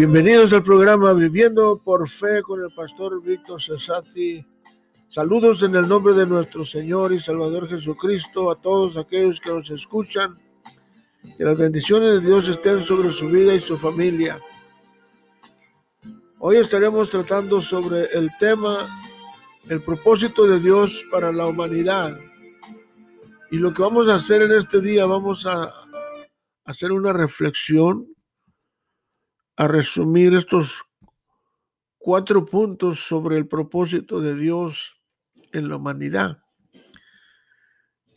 Bienvenidos al programa Viviendo por Fe con el pastor Víctor Cesati. Saludos en el nombre de nuestro Señor y Salvador Jesucristo a todos aquellos que nos escuchan. Que las bendiciones de Dios estén sobre su vida y su familia. Hoy estaremos tratando sobre el tema el propósito de Dios para la humanidad. Y lo que vamos a hacer en este día, vamos a hacer una reflexión a resumir estos cuatro puntos sobre el propósito de Dios en la humanidad.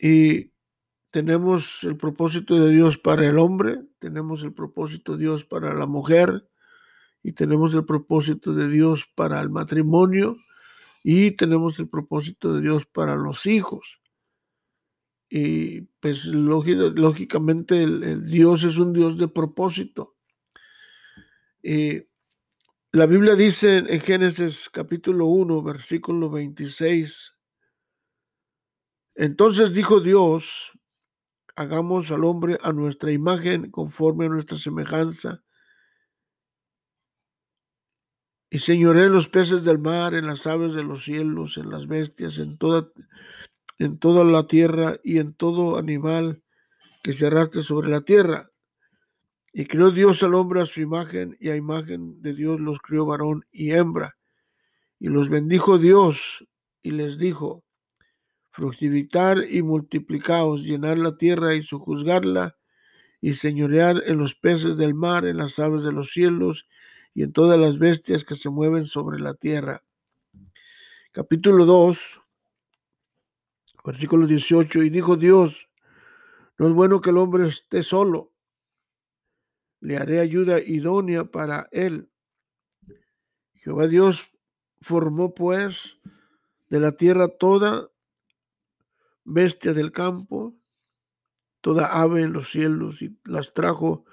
Y tenemos el propósito de Dios para el hombre, tenemos el propósito de Dios para la mujer y tenemos el propósito de Dios para el matrimonio y tenemos el propósito de Dios para los hijos. Y pues lógicamente el Dios es un Dios de propósito. Eh, la Biblia dice en Génesis capítulo 1, versículo 26, entonces dijo Dios, hagamos al hombre a nuestra imagen, conforme a nuestra semejanza, y señoré en los peces del mar, en las aves de los cielos, en las bestias, en toda, en toda la tierra y en todo animal que se arrastre sobre la tierra. Y creó Dios al hombre a su imagen, y a imagen de Dios los crió varón y hembra. Y los bendijo Dios, y les dijo, fructificar y multiplicaos, llenar la tierra y sojuzgarla, y señorear en los peces del mar, en las aves de los cielos, y en todas las bestias que se mueven sobre la tierra. Capítulo 2, versículo 18, y dijo Dios, no es bueno que el hombre esté solo le haré ayuda idónea para él. Jehová Dios formó pues de la tierra toda bestia del campo, toda ave en los cielos, y las trajo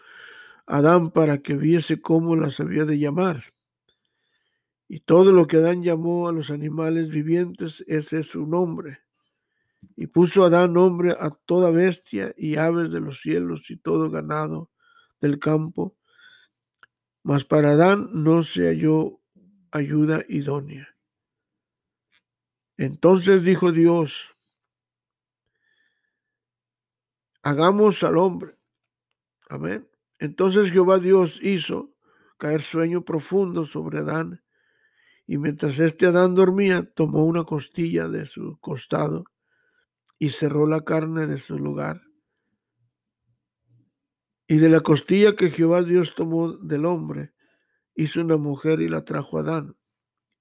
Adán para que viese cómo las había de llamar. Y todo lo que Adán llamó a los animales vivientes, ese es su nombre. Y puso Adán nombre a toda bestia y aves de los cielos y todo ganado del campo, mas para Adán no se halló ayuda idónea. Entonces dijo Dios, hagamos al hombre. Amén. Entonces Jehová Dios hizo caer sueño profundo sobre Adán, y mientras este Adán dormía, tomó una costilla de su costado y cerró la carne de su lugar. Y de la costilla que Jehová Dios tomó del hombre, hizo una mujer y la trajo a Adán.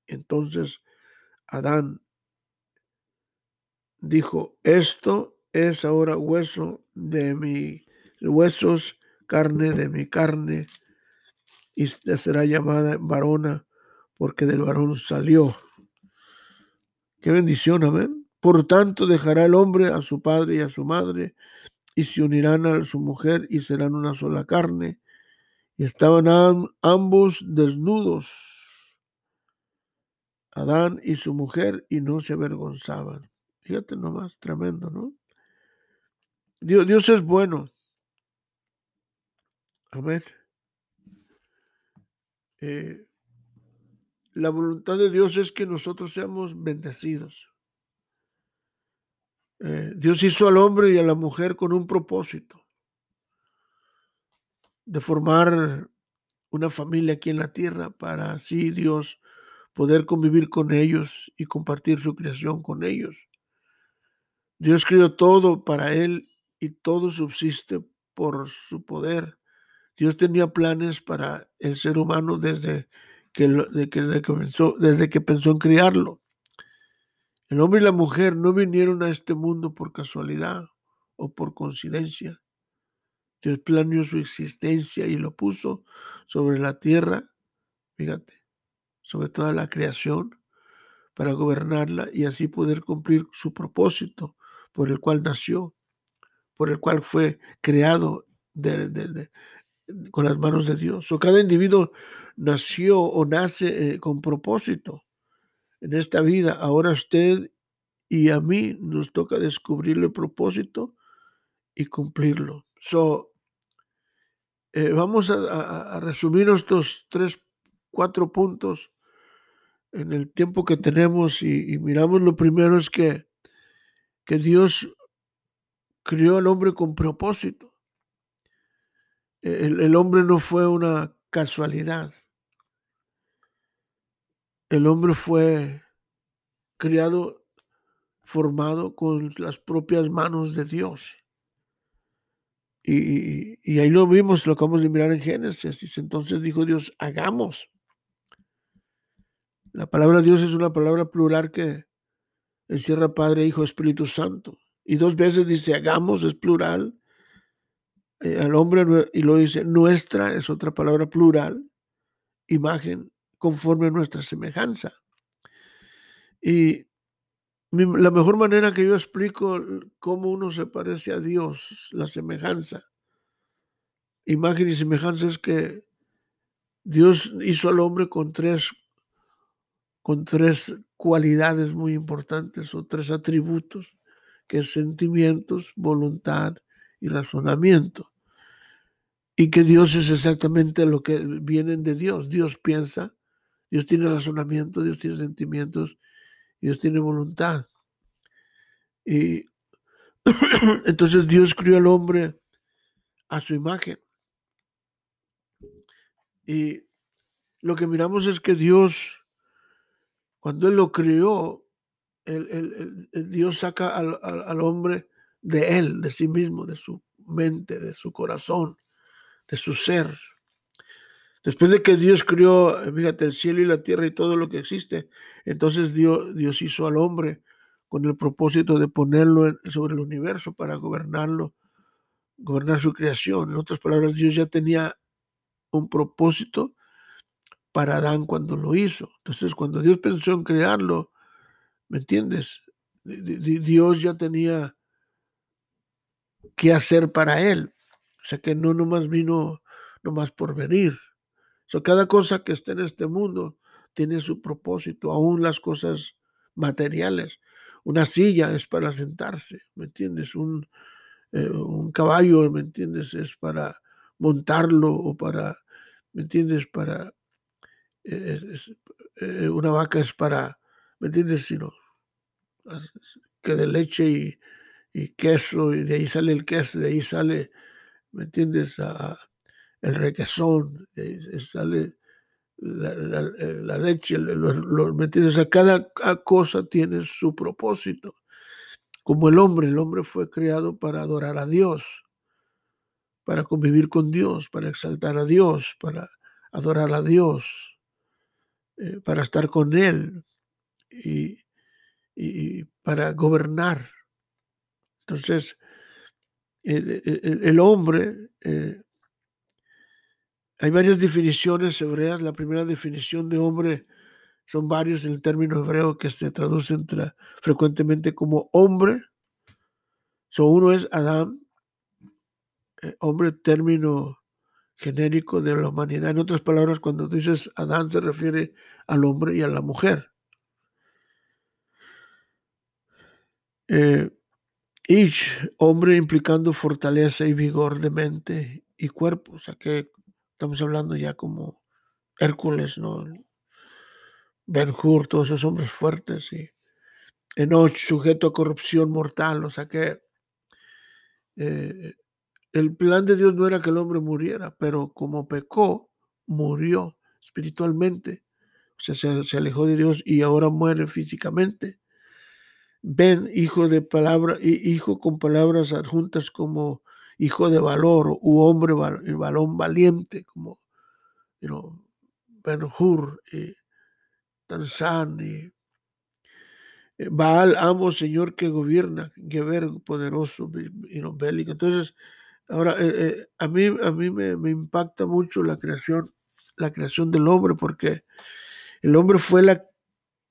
Entonces Adán dijo, esto es ahora hueso de mis huesos, carne de mi carne, y será llamada varona, porque del varón salió. Qué bendición, amén. Por tanto, dejará el hombre a su padre y a su madre, y se unirán a su mujer y serán una sola carne. Y estaban ambos desnudos, Adán y su mujer, y no se avergonzaban. Fíjate nomás, tremendo, ¿no? Dios, Dios es bueno. Amén. Eh, la voluntad de Dios es que nosotros seamos bendecidos. Eh, Dios hizo al hombre y a la mujer con un propósito de formar una familia aquí en la tierra para así Dios poder convivir con ellos y compartir su creación con ellos. Dios creó todo para él y todo subsiste por su poder. Dios tenía planes para el ser humano desde que, desde que pensó en criarlo. El hombre y la mujer no vinieron a este mundo por casualidad o por coincidencia. Dios planeó su existencia y lo puso sobre la tierra, fíjate, sobre toda la creación, para gobernarla y así poder cumplir su propósito por el cual nació, por el cual fue creado con las manos de Dios. O cada individuo nació o nace eh, con propósito en esta vida. Ahora usted y a mí nos toca descubrir el propósito y cumplirlo. So, Eh, vamos a, resumir estos tres, cuatro puntos en el tiempo que tenemos y, miramos lo primero es que, que Dios crió al hombre con propósito. El, hombre no fue una casualidad. El hombre fue criado, formado con las propias manos de Dios. Y, ahí lo vimos, lo acabamos de mirar en Génesis. Entonces dijo Dios, hagamos. La palabra Dios es una palabra plural que encierra Padre, Hijo, Espíritu Santo. Y dos veces dice, hagamos, es plural. Eh, al hombre, y lo dice, nuestra es otra palabra plural, imagen conforme a nuestra semejanza. Y la mejor manera que yo explico cómo uno se parece a Dios, la semejanza, imagen y semejanza es que Dios hizo al hombre con tres, con tres cualidades muy importantes o tres atributos, que es sentimientos, voluntad y razonamiento. Y que Dios es exactamente lo que vienen de Dios. Dios piensa, Dios tiene razonamiento, Dios tiene sentimientos, Dios tiene voluntad. Y entonces Dios crió al hombre a su imagen. Y lo que miramos es que Dios, cuando Él lo crió, Dios saca al, hombre de Él, de sí mismo, de su mente, de su corazón, de su ser. Después de que Dios crió, fíjate, el cielo y la tierra y todo lo que existe, entonces Dios, Dios hizo al hombre con el propósito de ponerlo sobre el universo para gobernarlo, gobernar su creación. En otras palabras, Dios ya tenía un propósito para Adán cuando lo hizo. Entonces, cuando Dios pensó en crearlo, ¿me entiendes? Dios ya tenía qué hacer para él. O sea que no nomás vino nomás por venir. O cada cosa que está en este mundo tiene su propósito, aún las cosas materiales. Una silla es para sentarse, ¿me entiendes? Un, eh, un caballo, ¿me entiendes? Es para montarlo o para, ¿me entiendes? Para, eh, eh, una vaca es para, ¿me entiendes? Sino que de leche y, queso, y de ahí sale el queso, de ahí sale, ¿me entiendes? El requesón, sale la, leche, ¿me entiendes? O cada cosa tiene su propósito. Como el hombre, el hombre fue creado para adorar a Dios para convivir con Dios, para exaltar a Dios, para adorar a Dios, eh, para estar con Él y, para gobernar. Entonces, el, hombre, eh, hay varias definiciones hebreas. La primera definición de hombre son varios en el término hebreo que se traducen frecuentemente como hombre. So, uno es Adán, eh, hombre término genérico de la humanidad. En otras palabras, cuando dices Adán se refiere al hombre y a la mujer. Eh, hombre implicando fortaleza y vigor de mente y cuerpo. O sea que estamos hablando ya como Hércules, ¿no? Ben Hur, todos esos hombres fuertes y Enoch, sujeto a corrupción mortal. O sea que eh, el plan de Dios no era que el hombre muriera, pero como pecó, murió espiritualmente. O sea, se, alejó de Dios y ahora muere físicamente. Ven, hijo de palabra, hijo con palabras adjuntas como hijo de valor u hombre balón valiente, como you Ben Hur y Tanzán y eh, Baal, amo, Señor que gobierna, Geber, poderoso, y bélico. Entonces, Ahora, eh, eh, a mí, a mí me, impacta mucho la creación, la creación del hombre, porque el hombre fue la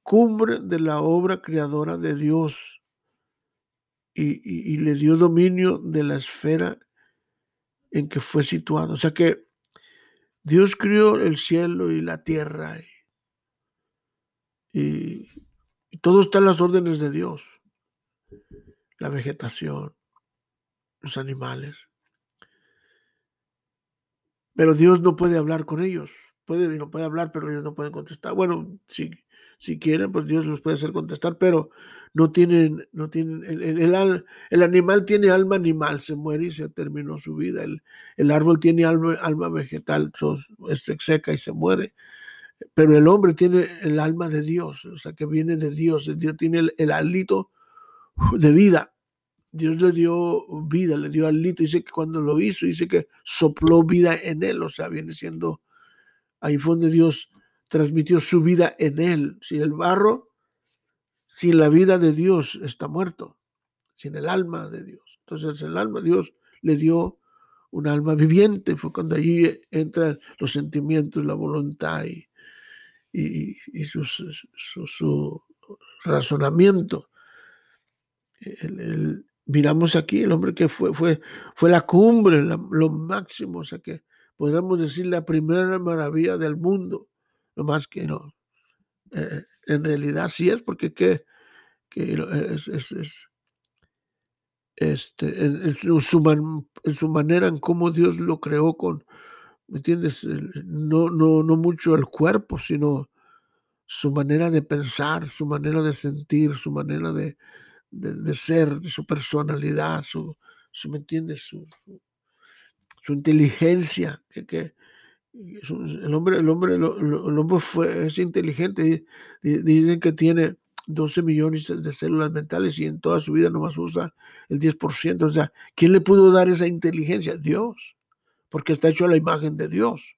cumbre de la obra creadora de Dios y, le dio dominio de la esfera en que fue situado. O sea que Dios crió el cielo y la tierra y, y todo está en las órdenes de Dios. La vegetación, los animales. pero Dios no puede hablar con ellos. Puede, no puede hablar, pero ellos no pueden contestar. Bueno, si, si quieren, pues Dios los puede hacer contestar, pero no tienen, no tienen, el, el, el, animal tiene alma animal, se muere y se terminó su vida. El, el árbol tiene alma, alma vegetal, se seca y se muere. Pero el hombre tiene el alma de Dios, o sea, que viene de Dios. Dios tiene el, el alito de vida. Dios le dio vida, le dio alito. Dice que cuando lo hizo, dice que sopló vida en él. O sea, viene siendo, ahí fue donde Dios transmitió su vida en él. Sin el barro, sin la vida de Dios está muerto, sin el alma de Dios. Entonces el alma de Dios le dio un alma viviente. Fue cuando allí entran los sentimientos, la voluntad y, y, su, su, razonamiento. miramos aquí el hombre que fue, fue, fue la cumbre, lo máximo, o sea que podríamos decir la primera maravilla del mundo, no más que no. Eh, en realidad sí es porque que, que es, es, es este, en, su en, su manera en cómo Dios lo creó con, ¿me entiendes? No, no, no mucho el cuerpo, sino su manera de pensar, su manera de sentir, su manera de, de, ser, su personalidad, su, su ¿me entiendes? Su, su, inteligencia, que, que, el hombre, el hombre, el, hombre fue, es inteligente, dicen que tiene 12 millones de células mentales y en toda su vida nomás usa el 10%. O sea, ¿quién le pudo dar esa inteligencia? Dios, porque está hecho a la imagen de Dios.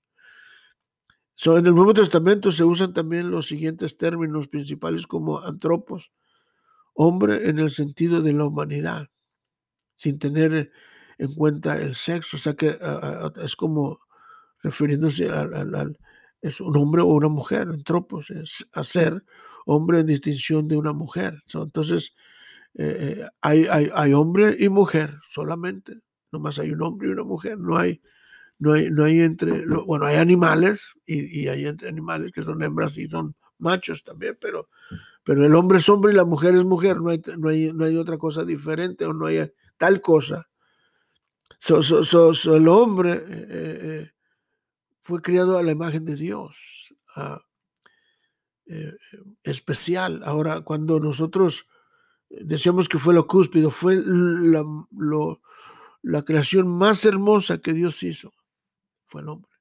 So, en el Nuevo Testamento se usan también los siguientes términos principales como antropos, hombre en el sentido de la humanidad, sin tener en cuenta el sexo, o sea que es como refiriéndose al, es un hombre o una mujer, antropos, es hacer hombre en distinción de una mujer. Entonces, eh, eh, hay, hay, hay, hombre y mujer solamente, nomás hay un hombre y una mujer, no hay, no hay, no hay entre, bueno, hay animales y, hay entre animales que son hembras y son machos también, pero pero el hombre es hombre y la mujer es mujer, no hay, no hay, no hay otra cosa diferente o no hay tal cosa. So, so, el hombre eh, fue criado a la imagen de Dios, ah, especial. Ahora, cuando nosotros decíamos que fue lo cúspido, fue la, creación más hermosa que Dios hizo, fue el hombre.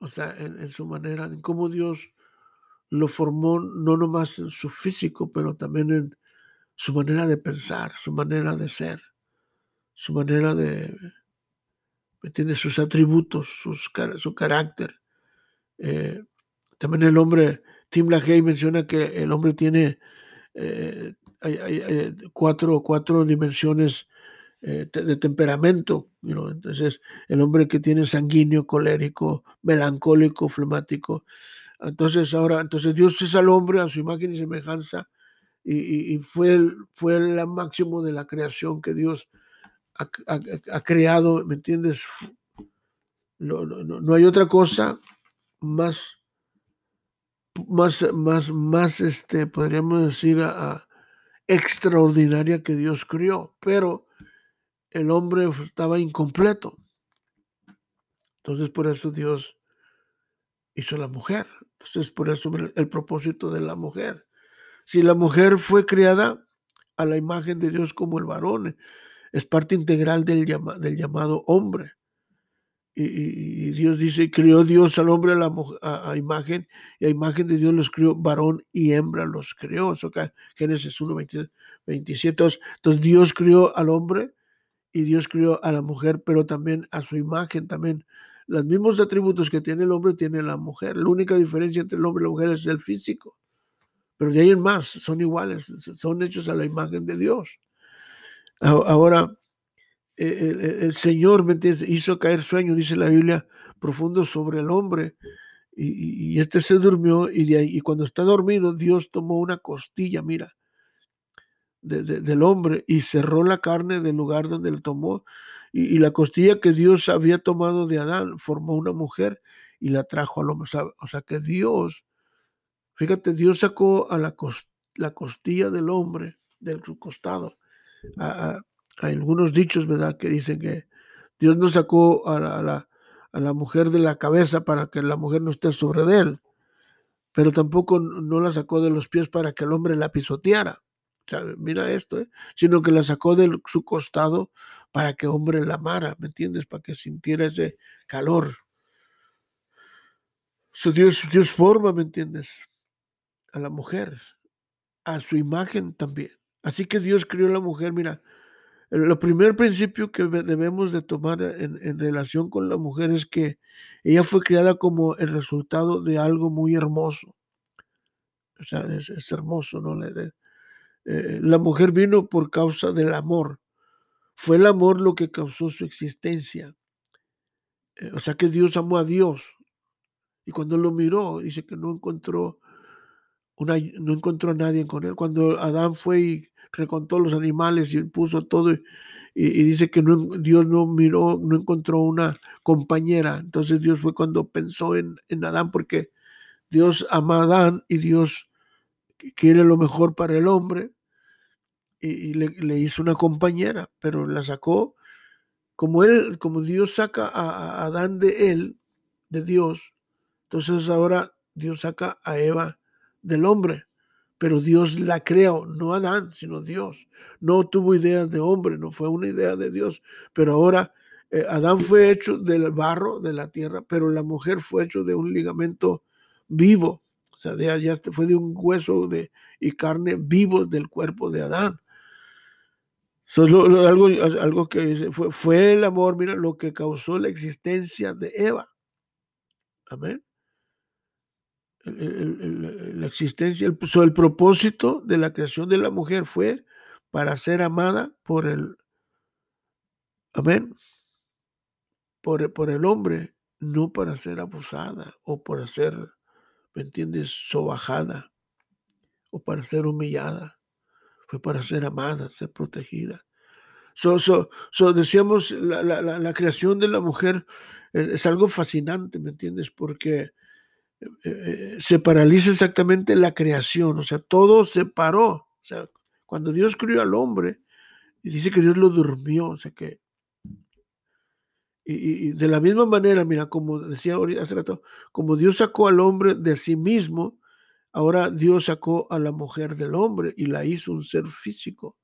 O sea, en, en su manera, en cómo Dios lo formó no nomás en su físico, pero también en su manera de pensar, su manera de ser, su manera de, ¿me entiendes? Sus atributos, su carácter. Eh, también el hombre, Tim LaHaye menciona que el hombre tiene eh, hay, cuatro, cuatro, dimensiones eh, de temperamento. Entonces, el hombre que tiene sanguíneo, colérico, melancólico, flemático, entonces ahora, entonces Dios es al hombre a su imagen y semejanza y, fue, el, fue el máximo de la creación que Dios ha, creado, ¿me entiendes? No, no, hay otra cosa más, más, más, más, este, podríamos decir, extraordinaria que Dios crió, pero el hombre estaba incompleto. Entonces por eso Dios hizo la mujer. Entonces, por eso el propósito de la mujer. Si la mujer fue creada a la imagen de Dios como el varón, es parte integral del, llamado hombre. Y, Dios dice, crió Dios al hombre a, la, a, imagen, y a imagen de Dios los crió, varón y hembra los crió. Eso acá, Génesis 1, 27. Entonces, entonces Dios crió al hombre y Dios crió a la mujer, pero también a su imagen, también los mismos atributos que tiene el hombre tiene la mujer. La única diferencia entre el hombre y la mujer es el físico. Pero de ahí en más, son iguales, son hechos a la imagen de Dios. Ahora, e, el, Señor ¿me hizo caer sueño, dice la Biblia, profundo sobre el hombre. Y, este se durmió y, de y cuando está dormido, Dios tomó una costilla, mira, del hombre y cerró la carne del lugar donde lo tomó y, la costilla que Dios había tomado de Adán formó una mujer y la trajo al hombre. O sea, que Dios, fíjate, Dios sacó a la, la costilla del hombre de su costado. Hay algunos dichos, ¿verdad?, que dicen que Dios no sacó a la, a la mujer de la cabeza para que la mujer no esté sobre él, pero tampoco no la sacó de los pies para que el hombre la pisoteara. mira esto, ¿eh? sino que la sacó de su costado para que hombre la amara, ¿me entiendes? Para que sintiera ese calor. So Dios, Dios forma, ¿me entiendes? A la mujer, a su imagen también. Así que Dios crió a la mujer, mira, el primer principio que debemos de tomar en, relación con la mujer es que ella fue creada como el resultado de algo muy hermoso. O sea, es, hermoso, ¿no? Eh, la mujer vino por causa del amor. Fue el amor lo que causó su existencia. Eh, o sea que Dios amó a Dios. Y cuando lo miró, dice que no encontró, una, no encontró a nadie con él. Cuando Adán fue y recontó los animales y puso todo y, dice que Dios no miró, no encontró una compañera. Entonces Dios fue cuando pensó en, en Adán porque Dios ama a Adán y Dios quiere lo mejor para el hombre y, le, hizo una compañera, pero la sacó como él, como Dios saca a, a Adán de él, de Dios. Entonces ahora Dios saca a Eva del hombre pero Dios la creó, no Adán, sino Dios. No tuvo ideas de hombre, no fue una idea de Dios, pero ahora eh, Adán fue hecho del barro de la tierra, pero la mujer fue hecho de un ligamento vivo, o sea, de allá fue de un hueso de, y carne vivo del cuerpo de Adán. algo, algo que fue, fue el amor, mira, lo que causó la existencia de Eva. Amén la existencia, el, el propósito de la creación de la mujer fue para ser amada por el, amén, por, por el hombre, no para ser abusada o para ser, ¿me entiendes?, sobajada o para ser humillada. Fue para ser amada, ser protegida. So, so, so decíamos, la, la, la, creación de la mujer es, es, algo fascinante, ¿me entiendes? Porque eh, se paraliza exactamente la creación, o sea, todo se paró. O sea, cuando Dios crió al hombre, y dice que Dios lo durmió, o sea que. Y, de la misma manera, mira, como decía hace rato, como Dios sacó al hombre de sí mismo, ahora Dios sacó a la mujer del hombre y la hizo un ser físico.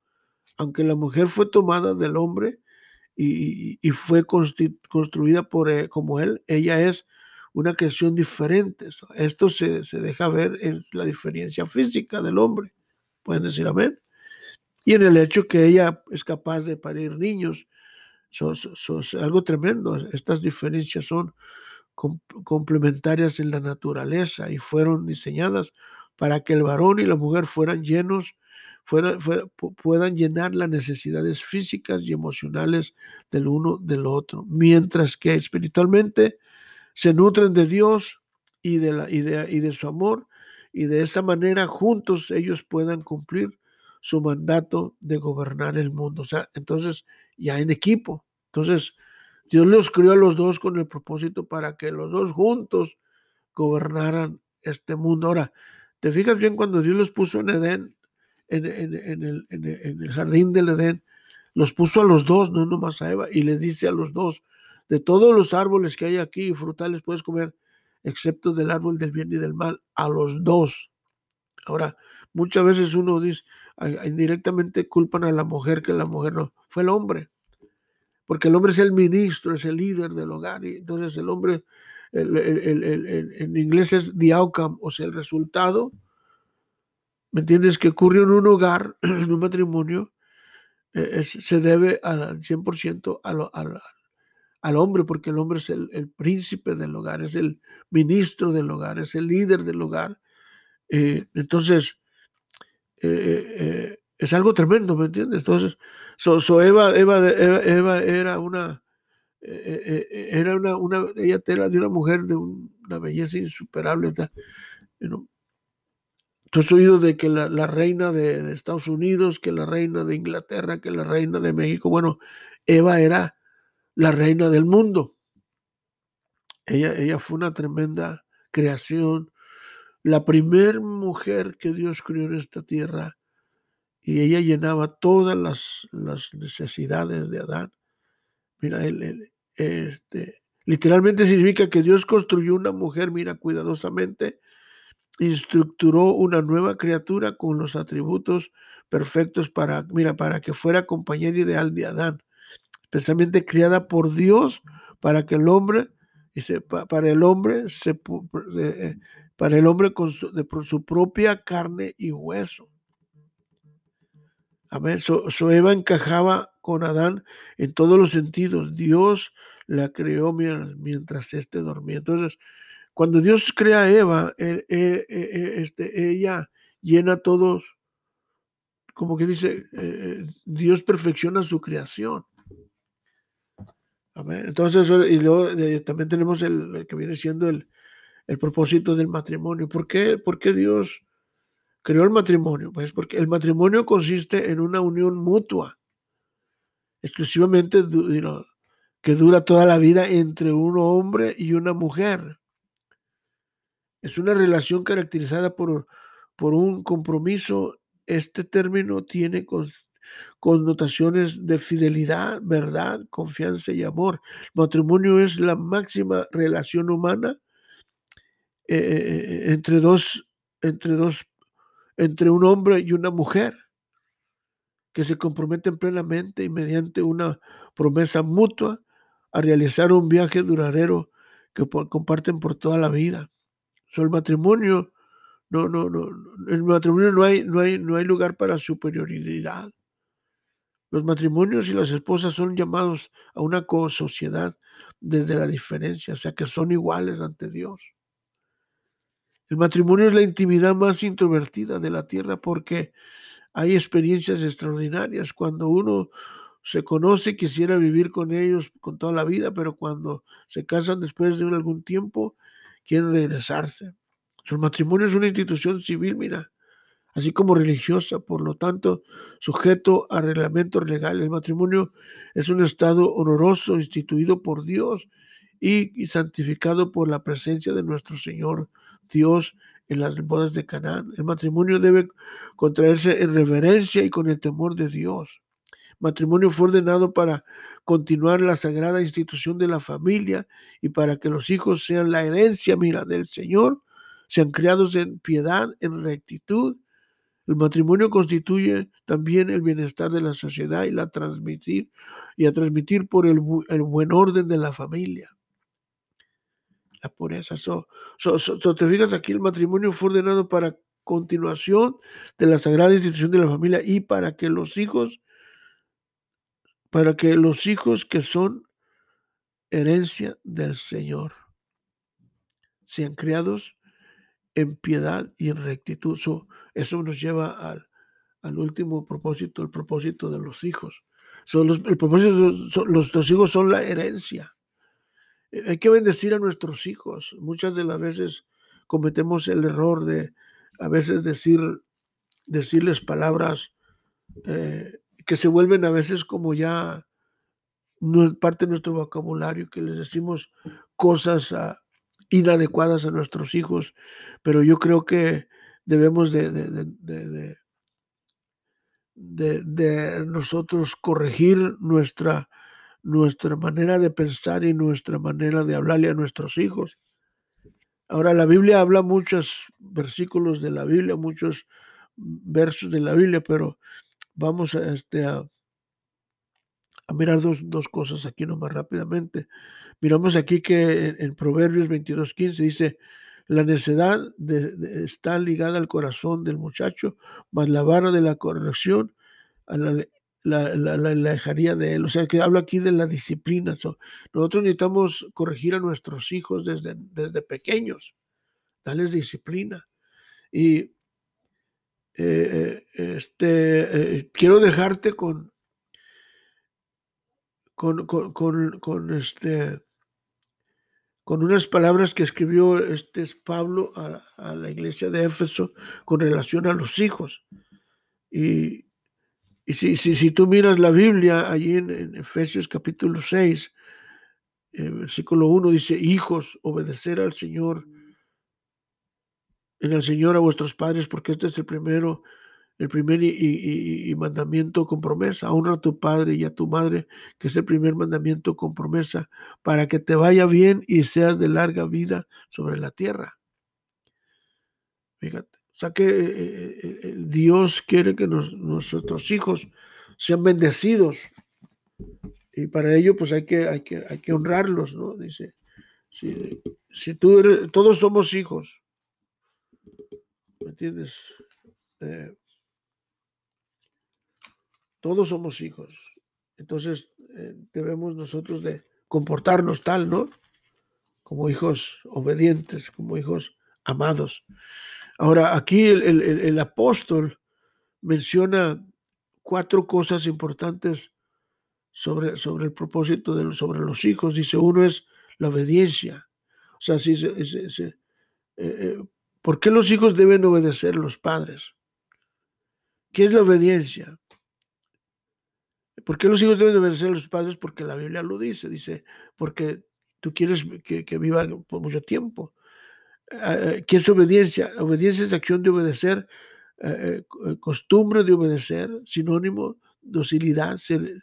Aunque la mujer fue tomada del hombre y, fue construida por, eh, como él, ella es una creación diferente. Esto se, deja ver en la diferencia física del hombre. Pueden decir amén. Y en el hecho que ella es capaz de parir niños. es algo tremendo. Estas diferencias son complementarias en la naturaleza y fueron diseñadas para que el varón y la mujer fueran llenos, puedan llenar las necesidades físicas y emocionales del uno del otro, mientras que espiritualmente se nutren de Dios y de, la, y de, su amor, y de esa manera juntos ellos puedan cumplir su mandato de gobernar el mundo. O sea, entonces ya en equipo. Entonces, Dios los crió a los dos con el propósito para que los dos juntos gobernaran este mundo. Ahora, ¿te fijas bien cuando Dios los puso en Edén, en, el, en, el, jardín del Edén? Los puso a los dos, no nomás a Eva, y les dice a los dos, de todos los árboles que hay aquí, frutales, puedes comer, excepto del árbol del bien y del mal, a los dos. Ahora, muchas veces uno dice, indirectamente culpan a la mujer que la mujer no, fue el hombre. Porque el hombre es el ministro, es el líder del hogar. Y entonces el hombre, en inglés es the outcome, o sea, el resultado. ¿Me entiendes? Que ocurre en un hogar, en un matrimonio, eh, se debe al 100% a, lo, a, al hombre, porque el hombre es el, príncipe del hogar, es el ministro del hogar, es el líder del hogar. Eh, entonces, eh, eh, es algo tremendo, ¿me entiendes? Entonces, so, Eva, era una, era una, ella era de una mujer de una belleza insuperable. Entonces, oído de que la, reina de, Estados Unidos, que la reina de Inglaterra, que la reina de México, bueno, Eva era la reina del mundo. Ella, ella fue una tremenda creación, la primer mujer que Dios crió en esta tierra y ella llenaba todas las, necesidades de Adán. Mira, él, este, Literalmente significa que Dios construyó una mujer, mira, cuidadosamente, estructuró una nueva criatura con los atributos perfectos para, mira, para que fuera compañera ideal de Adán, especialmente criada por Dios para que el hombre, para el hombre, se, eh, para el hombre con su, de, su propia carne y hueso. Amén. So, Eva encajaba con Adán en todos los sentidos. Dios la creó mientras éste dormía. Entonces, cuando Dios crea a Eva, este, ella llena todos, como que dice, eh, Dios perfecciona su creación. Entonces, y luego eh, también tenemos el, que viene siendo el, el propósito del matrimonio. ¿Por qué? ¿Por qué Dios creó el matrimonio? Pues porque el matrimonio consiste en una unión mutua, exclusivamente que dura toda la vida entre un hombre y una mujer. Es una relación caracterizada por, por un compromiso. Este término tiene connotaciones de fidelidad, verdad, confianza y amor. El matrimonio es la máxima relación humana eh, eh, eh, entre dos, entre dos entre un hombre y una mujer que se comprometen plenamente y mediante una promesa mutua a realizar un viaje duradero que comparten por toda la vida. So, el matrimonio, no, no, no, el matrimonio hay, no hay lugar para superioridad. Los matrimonios y las esposas son llamados a una sociedad desde la diferencia, o sea que son iguales ante Dios. El matrimonio es la intimidad más introvertida de la tierra porque hay experiencias extraordinarias. Cuando uno se conoce, quisiera vivir con ellos con toda la vida, pero cuando se casan después de algún tiempo, quieren regresarse. El matrimonio es una institución civil, mira, así como religiosa, por lo tanto, sujeto a reglamentos legales. El matrimonio es un estado honoroso instituido por Dios y santificado por la presencia de nuestro Señor Dios en las bodas de Canaán. El matrimonio debe contraerse en reverencia y con el temor de Dios. Matrimonio fue ordenado para continuar la sagrada institución de la familia y para que los hijos sean la herencia, mira, del Señor, sean criados en piedad, en rectitud. El matrimonio constituye también el bienestar de la sociedad y la transmitir y a transmitir por el, buen orden de la familia la pureza. So, te fijas aquí, el matrimonio fue ordenado para continuación de la sagrada institución de la familia y para que los hijos, para que los hijos que son herencia del Señor sean criados en piedad y en rectitud. eso nos lleva al, al, último propósito, el propósito de los hijos. los, el propósito, los, los hijos son la herencia. Eh, hay que bendecir a nuestros hijos. Muchas de las veces cometemos el error de a veces decir, decirles palabras eh, que se vuelven a veces como ya no parte de nuestro vocabulario, que les decimos cosas ah, inadecuadas a nuestros hijos, pero yo creo que debemos de, de, de nosotros corregir nuestra nuestra manera de pensar y nuestra manera de hablarle a nuestros hijos. Ahora, la Biblia habla muchos versículos de la Biblia, muchos versos de la Biblia, pero vamos a, este, a, mirar dos, cosas aquí nomás rápidamente. Miramos aquí que en, Proverbios 22.15 dice, la necedad está ligada al corazón del muchacho, mas la vara de la corrección a la, la, la, la, de él. O sea, que habla aquí de la disciplina. nosotros necesitamos corregir a nuestros hijos desde, desde pequeños, darles disciplina. Y eh, eh, este, eh, quiero dejarte con, con, con, con, este, con unas palabras que escribió este Pablo a, la iglesia de Éfeso con relación a los hijos. Y, y si, si, si tú miras la Biblia, allí en, Efesios capítulo 6, eh, versículo 1 dice, hijos, obedecer al Señor, en el Señor a vuestros padres, porque este es el primero el primer y, mandamiento con promesa. Honra a tu padre y a tu madre, que es el primer mandamiento con promesa, para que te vaya bien y seas de larga vida sobre la tierra. Fíjate, o sea que eh, eh, eh, Dios quiere que nuestros hijos sean bendecidos. Y para ello, pues hay que, hay que, hay que honrarlos, ¿no? Dice, si tú eres, todos somos hijos, ¿me entiendes? Todos somos hijos. Entonces debemos nosotros de comportarnos tal, ¿no? Como hijos obedientes, como hijos amados. Ahora, aquí el, apóstol menciona cuatro cosas importantes sobre, el propósito de sobre los hijos. Dice, uno es la obediencia. O sea, eh, eh, ¿por qué los hijos deben obedecer a los padres? ¿Qué es la obediencia? ¿Por qué los hijos deben obedecer a los padres? Porque la Biblia lo dice. Dice, porque tú quieres que, que vivan por mucho tiempo. Eh, ¿Qué es obediencia? Obediencia es acción de obedecer, eh, eh, costumbre de obedecer, sinónimo, docilidad, ser,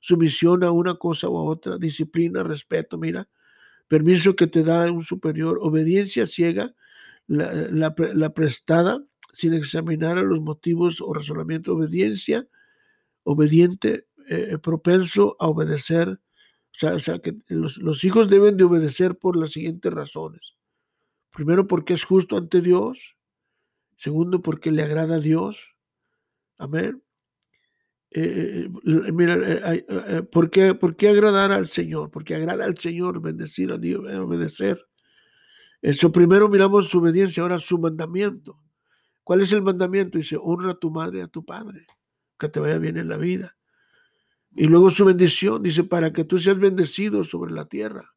sumisión a una cosa o a otra, disciplina, respeto, mira, permiso que te da un superior, obediencia ciega, la, prestada sin examinar a los motivos o razonamiento, obediencia, obediente, propenso a obedecer, o sea, que los, hijos deben de obedecer por las siguientes razones. Primero, porque es justo ante Dios. Segundo, porque le agrada a Dios. Amén. Eh, eh, mira, eh, ¿por, qué, ¿por, qué, agradar al Señor? Porque agrada al Señor bendecir a Dios, obedecer. Eso primero miramos su obediencia, ahora su mandamiento. ¿Cuál es el mandamiento? Dice, honra a tu madre y a tu padre, que te vaya bien en la vida. Y luego su bendición, dice, para que tú seas bendecido sobre la tierra.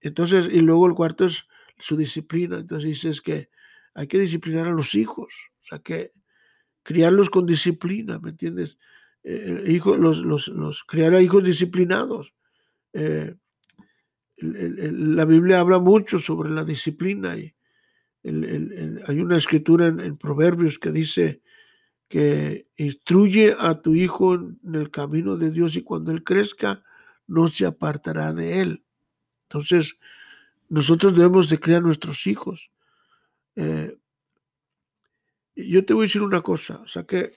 Entonces, y luego el cuarto es su disciplina. Entonces dices que hay que disciplinar a los hijos, o sea, que criarlos con disciplina, ¿me entiendes? Eh, eh los, los, criar a hijos disciplinados. Eh, la Biblia habla mucho sobre la disciplina y hay una escritura en Proverbios que dice que instruye a tu hijo en el camino de Dios y cuando él crezca no se apartará de él. Entonces, nosotros debemos de criar a nuestros hijos. Eh, yo te voy a decir una cosa, o sea que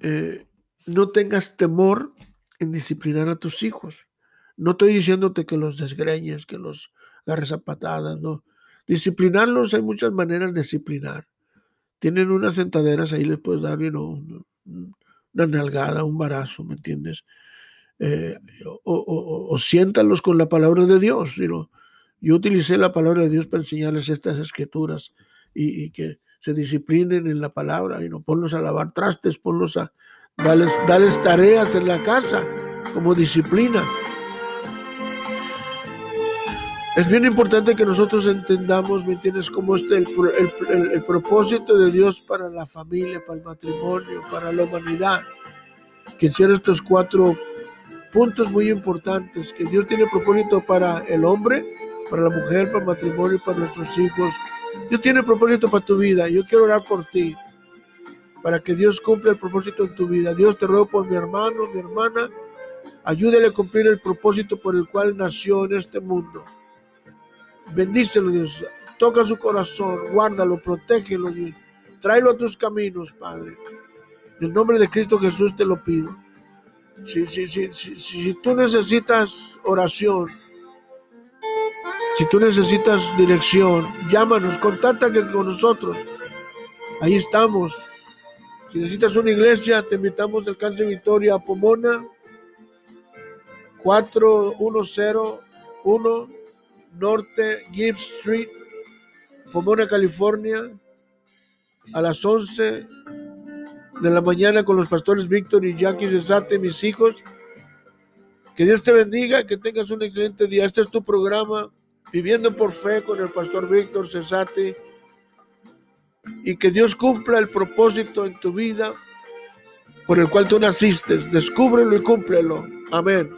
eh, no tengas temor en disciplinar a tus hijos. No estoy diciéndote que los desgreñes, que los agarres a patadas, no. Disciplinarlos hay muchas maneras de disciplinar tienen unas sentaderas, ahí les puedes dar una, nalgada, un barazo, ¿me entiendes? Eh, o, siéntalos con la palabra de Dios. Yo utilicé la palabra de Dios para enseñarles estas escrituras y, que se disciplinen en la palabra y no ponlos a lavar trastes, ponlos a darles, darles tareas en la casa como disciplina. Es bien importante que nosotros entendamos, ¿me entiendes?, cómo este el, el, propósito de Dios para la familia, para el matrimonio, para la humanidad. Que sean estos cuatro puntos muy importantes, que Dios tiene propósito para el hombre, para la mujer, para el matrimonio, para nuestros hijos. Dios tiene propósito para tu vida. Yo quiero orar por ti, para que Dios cumpla el propósito en tu vida. Dios te ruego por mi hermano, mi hermana. Ayúdale a cumplir el propósito por el cual nació en este mundo. Bendícelo, Dios. Toca su corazón, guárdalo, protégelo, Dios. Tráelo a tus caminos, Padre. En el nombre de Cristo Jesús te lo pido. Si, si, si, si, tú necesitas oración, si tú necesitas dirección, llámanos, contáctate con nosotros. Ahí estamos. Si necesitas una iglesia, te invitamos al Cáncer Victoria Pomona 4101 Norte Gibbs Street, Pomona, California, a las 11 de la mañana con los pastores Víctor y Jackie Cesate, mis hijos. Que Dios te bendiga, que tengas un excelente día. Este es tu programa, Viviendo por Fe con el pastor Víctor Cesate. Y que Dios cumpla el propósito en tu vida por el cual tú naciste. Descúbrelo y cúmplelo. Amén.